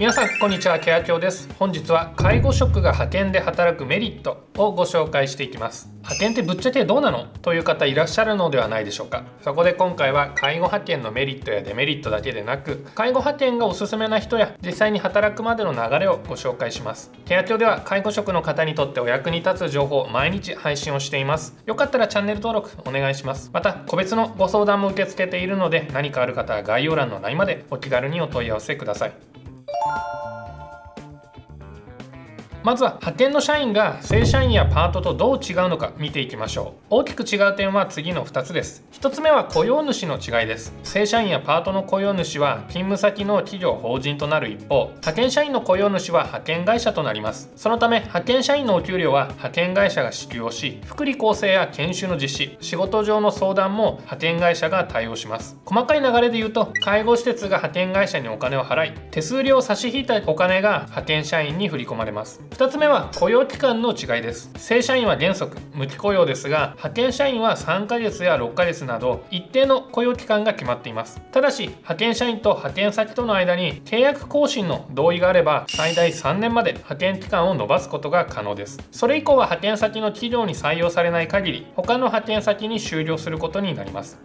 皆さんこんにちは。ケア協です。本日は介護職が派遣で働くメリットをご紹介していきます。派遣ってぶっちゃけどうなの？という方いらっしゃるのではないでしょうか。そこで今回は介護派遣のメリットやデメリットだけでなく介護派遣がおすすめな人や実際に働くまでの流れをご紹介します。ケア協では介護職の方にとってお役に立つ情報を毎日配信をしています。よかったらチャンネル登録お願いします。また個別のご相談も受け付けているので何かある方は概要欄の LINE までお気軽にお問い合わせください。Thank you. まずは派遣の社員が正社員やパートとどう違うのか見ていきましょう。大きく違う点は次の2つです。1つ目は雇用主の違いです。正社員やパートの雇用主は勤務先の企業法人となる一方派遣社員の雇用主は派遣会社となります。そのため派遣社員のお給料は派遣会社が支給をし福利厚生や研修の実施仕事上の相談も派遣会社が対応します。細かい流れで言うと介護施設が派遣会社にお金を払い手数料を差し引いたお金が派遣社員に振り込まれます。2つ目は雇用期間の違いです。正社員は原則無期雇用ですが派遣社員は3ヶ月や6ヶ月など一定の雇用期間が決まっています。ただし派遣社員と派遣先との間に契約更新の同意があれば最大3年まで派遣期間を延ばすことが可能です。それ以降は派遣先の企業に採用されない限り他の派遣先に終了することになります。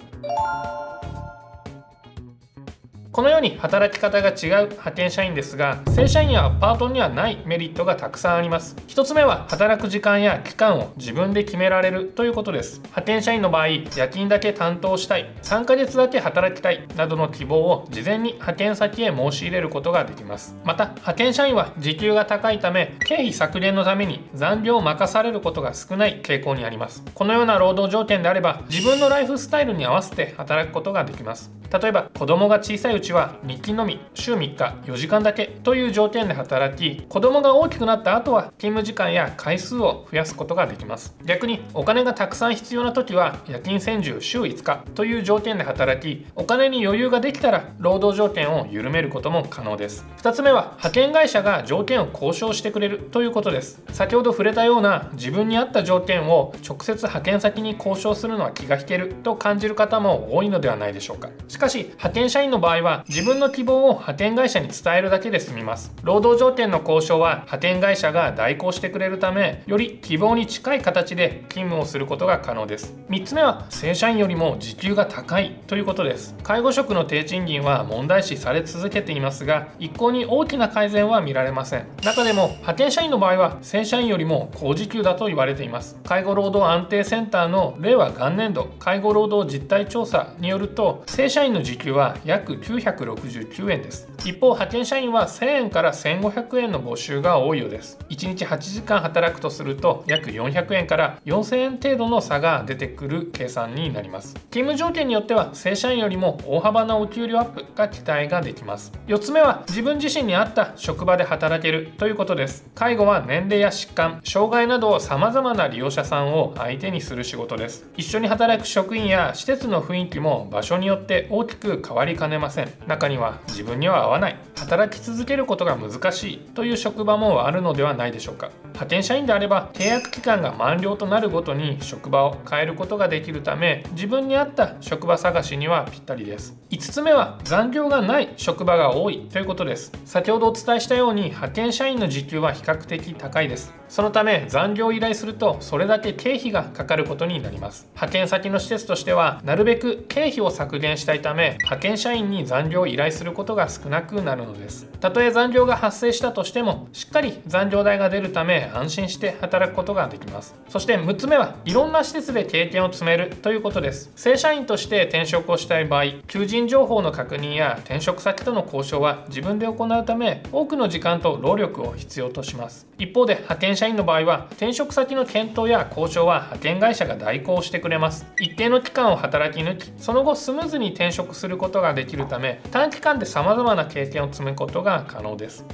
このように働き方が違う派遣社員ですが正社員やパートにはないメリットがたくさんあります。1つ目は働く時間や期間を自分で決められるということです。派遣社員の場合夜勤だけ担当したい3ヶ月だけ働きたいなどの希望を事前に派遣先へ申し入れることができます。また派遣社員は時給が高いため経費削減のために残業を任されることが少ない傾向にあります。このような労働条件であれば自分のライフスタイルに合わせて働くことができます。例えば子供が小さいうちは日勤のみ週3日4時間だけという条件で働き子供が大きくなった後は勤務時間や回数を増やすことができます。逆にお金がたくさん必要な時は夜勤専従週5日という条件で働きお金に余裕ができたら労働条件を緩めることも可能です。2つ目は派遣会社が条件を交渉してくれるということです。先ほど触れたような自分に合った条件を直接派遣先に交渉するのは気が引けると感じる方も多いのではないでしょうかしか。し派遣社員の場合は自分の希望を派遣会社に伝えるだけで済みます。労働条件の交渉は派遣会社が代行してくれるためより希望に近い形で勤務をすることが可能です。3つ目は正社員よりも時給が高いということです。介護職の低賃金は問題視され続けていますが一向に大きな改善は見られません。中でも派遣社員の場合は正社員よりも高時給だと言われています。介護労働安定センターの令和元年度介護労働実態調査によると正社員の時給は約969円です。一方派遣社員は1000円から1500円の募集が多いようです。1日8時間働くとすると約400円から4000円程度の差が出てくる計算になります。勤務条件によっては正社員よりも大幅なお給料アップが期待ができます。4つ目は自分自身に合った職場で働けるということです。介護は年齢や疾患障害など様々な利用者さんを相手にする仕事です。一緒に働く職員や施設の雰囲気も場所によって大きく変わりかねません。中には自分には合わない。働き続けることが難しい。という職場もあるのではないでしょうか。派遣社員であれば契約期間が満了となるごとに職場を変えることができるため自分に合った職場探しにはぴったりです。5つ目は残業がない職場が多いということです。先ほどお伝えしたように派遣社員の時給は比較的高いです。そのため残業を依頼するとそれだけ経費がかかることになります。派遣先の施設としてはなるべく経費を削減したいため派遣社員に残業を依頼することが少なくなるのです。たとえ残業が発生したとしてもしっかり残業代が出るため安心して働くことができます。そして6つ目はいろんな施設で経験を積めるということです。正社員として転職をしたい場合求人情報の確認や転職先との交渉は自分で行うため多くの時間と労力を必要とします。一方で派遣社員の場合は転職先の検討や交渉は派遣会社が代行してくれます。一定の期間を働き抜きその後スムーズに転職することができるため短期間で様々な経験を積むことが可能です。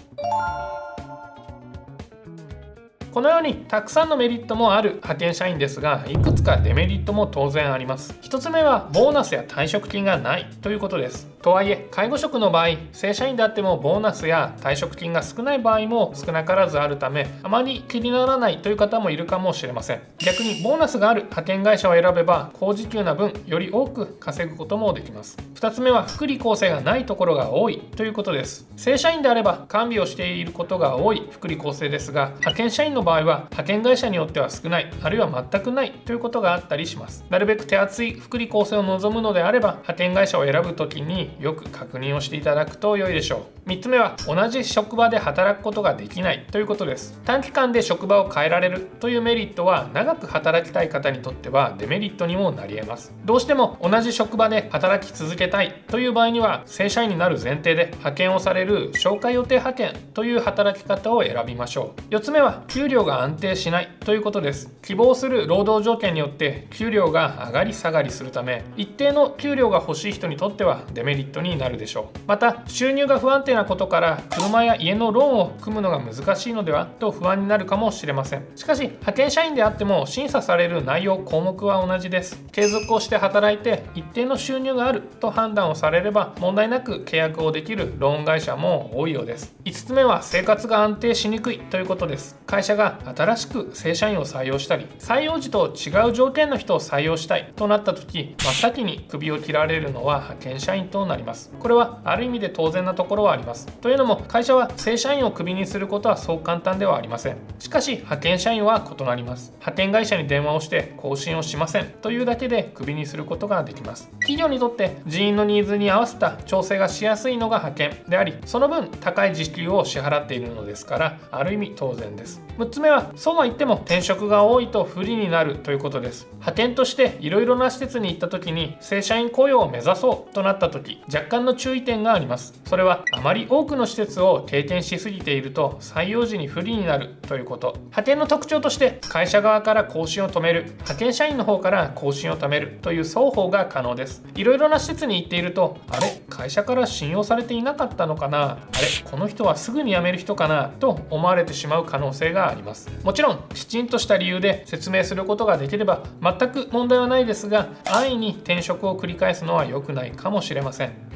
このようにたくさんのメリットもある派遣社員ですがいくつかデメリットも当然あります。1つ目はボーナスや退職金がないということです。とはいえ介護職の場合正社員であってもボーナスや退職金が少ない場合も少なからずあるためあまり気にならないという方もいるかもしれません。逆にボーナスがある派遣会社を選べば高時給な分より多く稼ぐこともできます。2つ目は福利厚生がないところが多いということです。正社員であれば完備をしていることが多い福利厚生ですが派遣社員のの場合は派遣会社によっては少ないあるいは全くないということがあったりします。なるべく手厚い福利厚生を望むのであれば派遣会社を選ぶ時によく確認をしていただくと良いでしょう。3つ目は同じ職場で働くことができないということです。短期間で職場を変えられるというメリットは長く働きたい方にとってはデメリットにもなり得ます。どうしても同じ職場で働き続けたいという場合には正社員になる前提で派遣をされる紹介予定派遣という働き方を選びましょう。4つ目は給料が安定しないということです。希望する労働条件によって給料が上がり下がりするため一定の給料が欲しい人にとってはデメリットになるでしょう。また収入が不安定なことから車や家のローンを組むのが難しいのではと不安になるかもしれません。しかし派遣社員であっても審査される内容項目は同じです。継続をして働いて一定の収入があると判断をされれば問題なく契約をできるローン会社も多いようです。5つ目は生活が安定しにくいということです。会社が新しく正社員を採用したり採用時と違う条件の人を採用したいとなった時真っ先に首を切られるのは派遣社員となります。これはある意味で当然なところはあります。というのも会社は正社員をクビにすることはそう簡単ではありません。しかし派遣社員は異なります。派遣会社に電話をして更新をしません。というだけでクビにすることができます。企業にとって人員のニーズに合わせた調整がしやすいのが派遣でありその分高い時給を支払っているのですからある意味当然です。6つ目はそうは言っても転職が多いと不利になるということです。派遣としていろいろな施設に行った時に正社員雇用を目指そうとなった時若干の注意点があります。それはあまり多くの施設を経験しすぎていると採用時に不利になるということ。派遣の特徴として会社側から更新を止める。派遣社員の方から更新を止めるという双方が可能です。いろいろな施設に行っているとあれ？会社から信用されていなかったのかな？あれ？この人はすぐに辞める人かな？と思われてしまう可能性があります。もちろんきちんとした理由で説明することができれば全く問題はないですが安易に転職を繰り返すのは良くないかもしれません。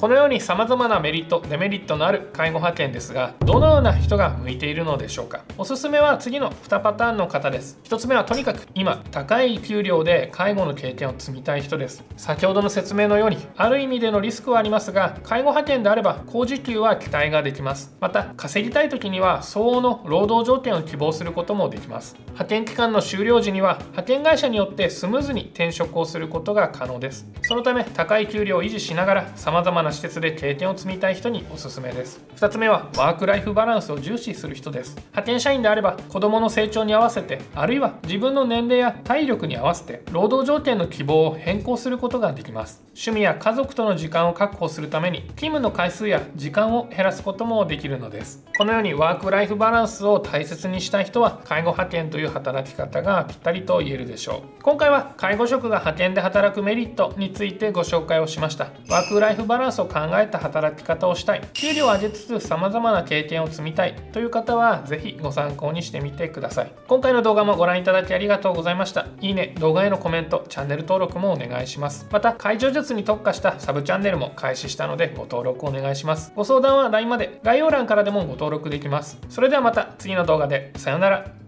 このように様々なメリット、デメリットのある介護派遣ですが、どのような人が向いているのでしょうか。おすすめは次の2パターンの方です。1つ目はとにかく今、高い給料で介護の経験を積みたい人です。先ほどの説明のように、ある意味でのリスクはありますが、介護派遣であれば高時給は期待ができます。また、稼ぎたい時には相応の労働条件を希望することもできます。派遣期間の終了時には、派遣会社によってスムーズに転職をすることが可能です。そのため、高い給料を維持しながら、様々な施設で経験を積みたい人におすすめです。2つ目はワークライフバランスを重視する人です。派遣社員であれば子どもの成長に合わせてあるいは自分の年齢や体力に合わせて労働条件の希望を変更することができます。趣味や家族との時間を確保するために勤務の回数や時間を減らすこともできるのです。このようにワークライフバランスを大切にしたい人は介護派遣という働き方がぴったりと言えるでしょう。今回は介護職が派遣で働くメリットについてご紹介をしました。ワークライフバランスを考えた働き方をしたい。給料を上げつつ様々な経験を積みたい。という方はぜひご参考にしてみてください。今回の動画もご覧いただきありがとうございました。いいね動画へのコメントチャンネル登録もお願いします。また術に特化したサブチャンネルも開始したのでご登録お願いします。ご相談は LINE まで。概要欄からでもご登録できます。それではまた次の動画で。さようなら。